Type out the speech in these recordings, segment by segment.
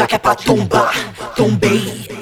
Já que é pra tombar, tombei.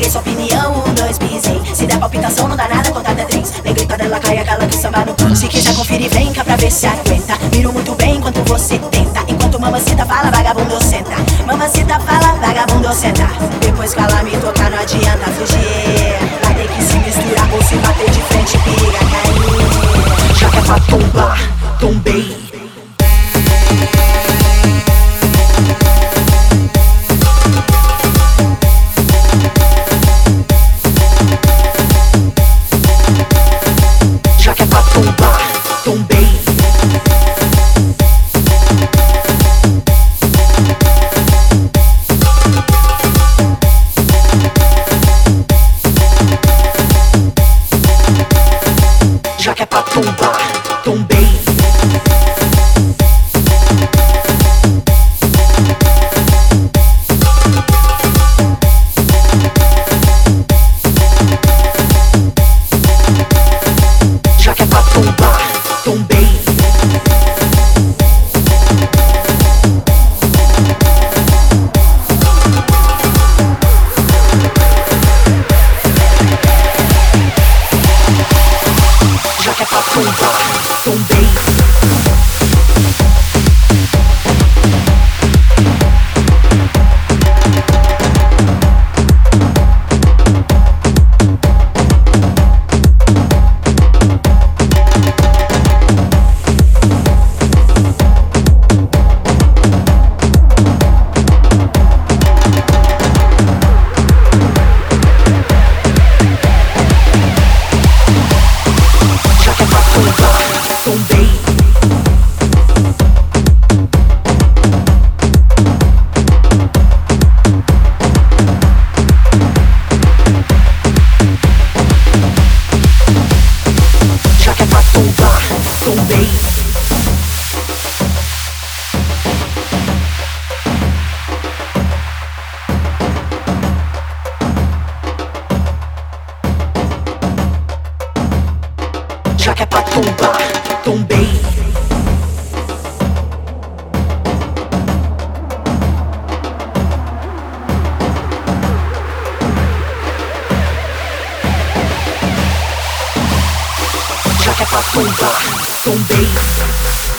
Peguei sua opinião, um, dois, pisei. Se der palpitação, não dá nada, contada é três. Neguei quando ela cai, aquela que samba no. Se quiser conferir, vem cá pra ver se aguenta. Miro muito bem enquanto você tenta. Enquanto mamacita fala, vagabundo senta. Mamacita fala, vagabundo senta. Depois que ela me tocar, não adianta fugir. Vai ter que se misturar ou se bater de frente, piga, cair. Já que é pra tombar, tombei. don't burn. Don't bathe. tão tumba. Tombar, tombei. Já que é pra tombar, tombei.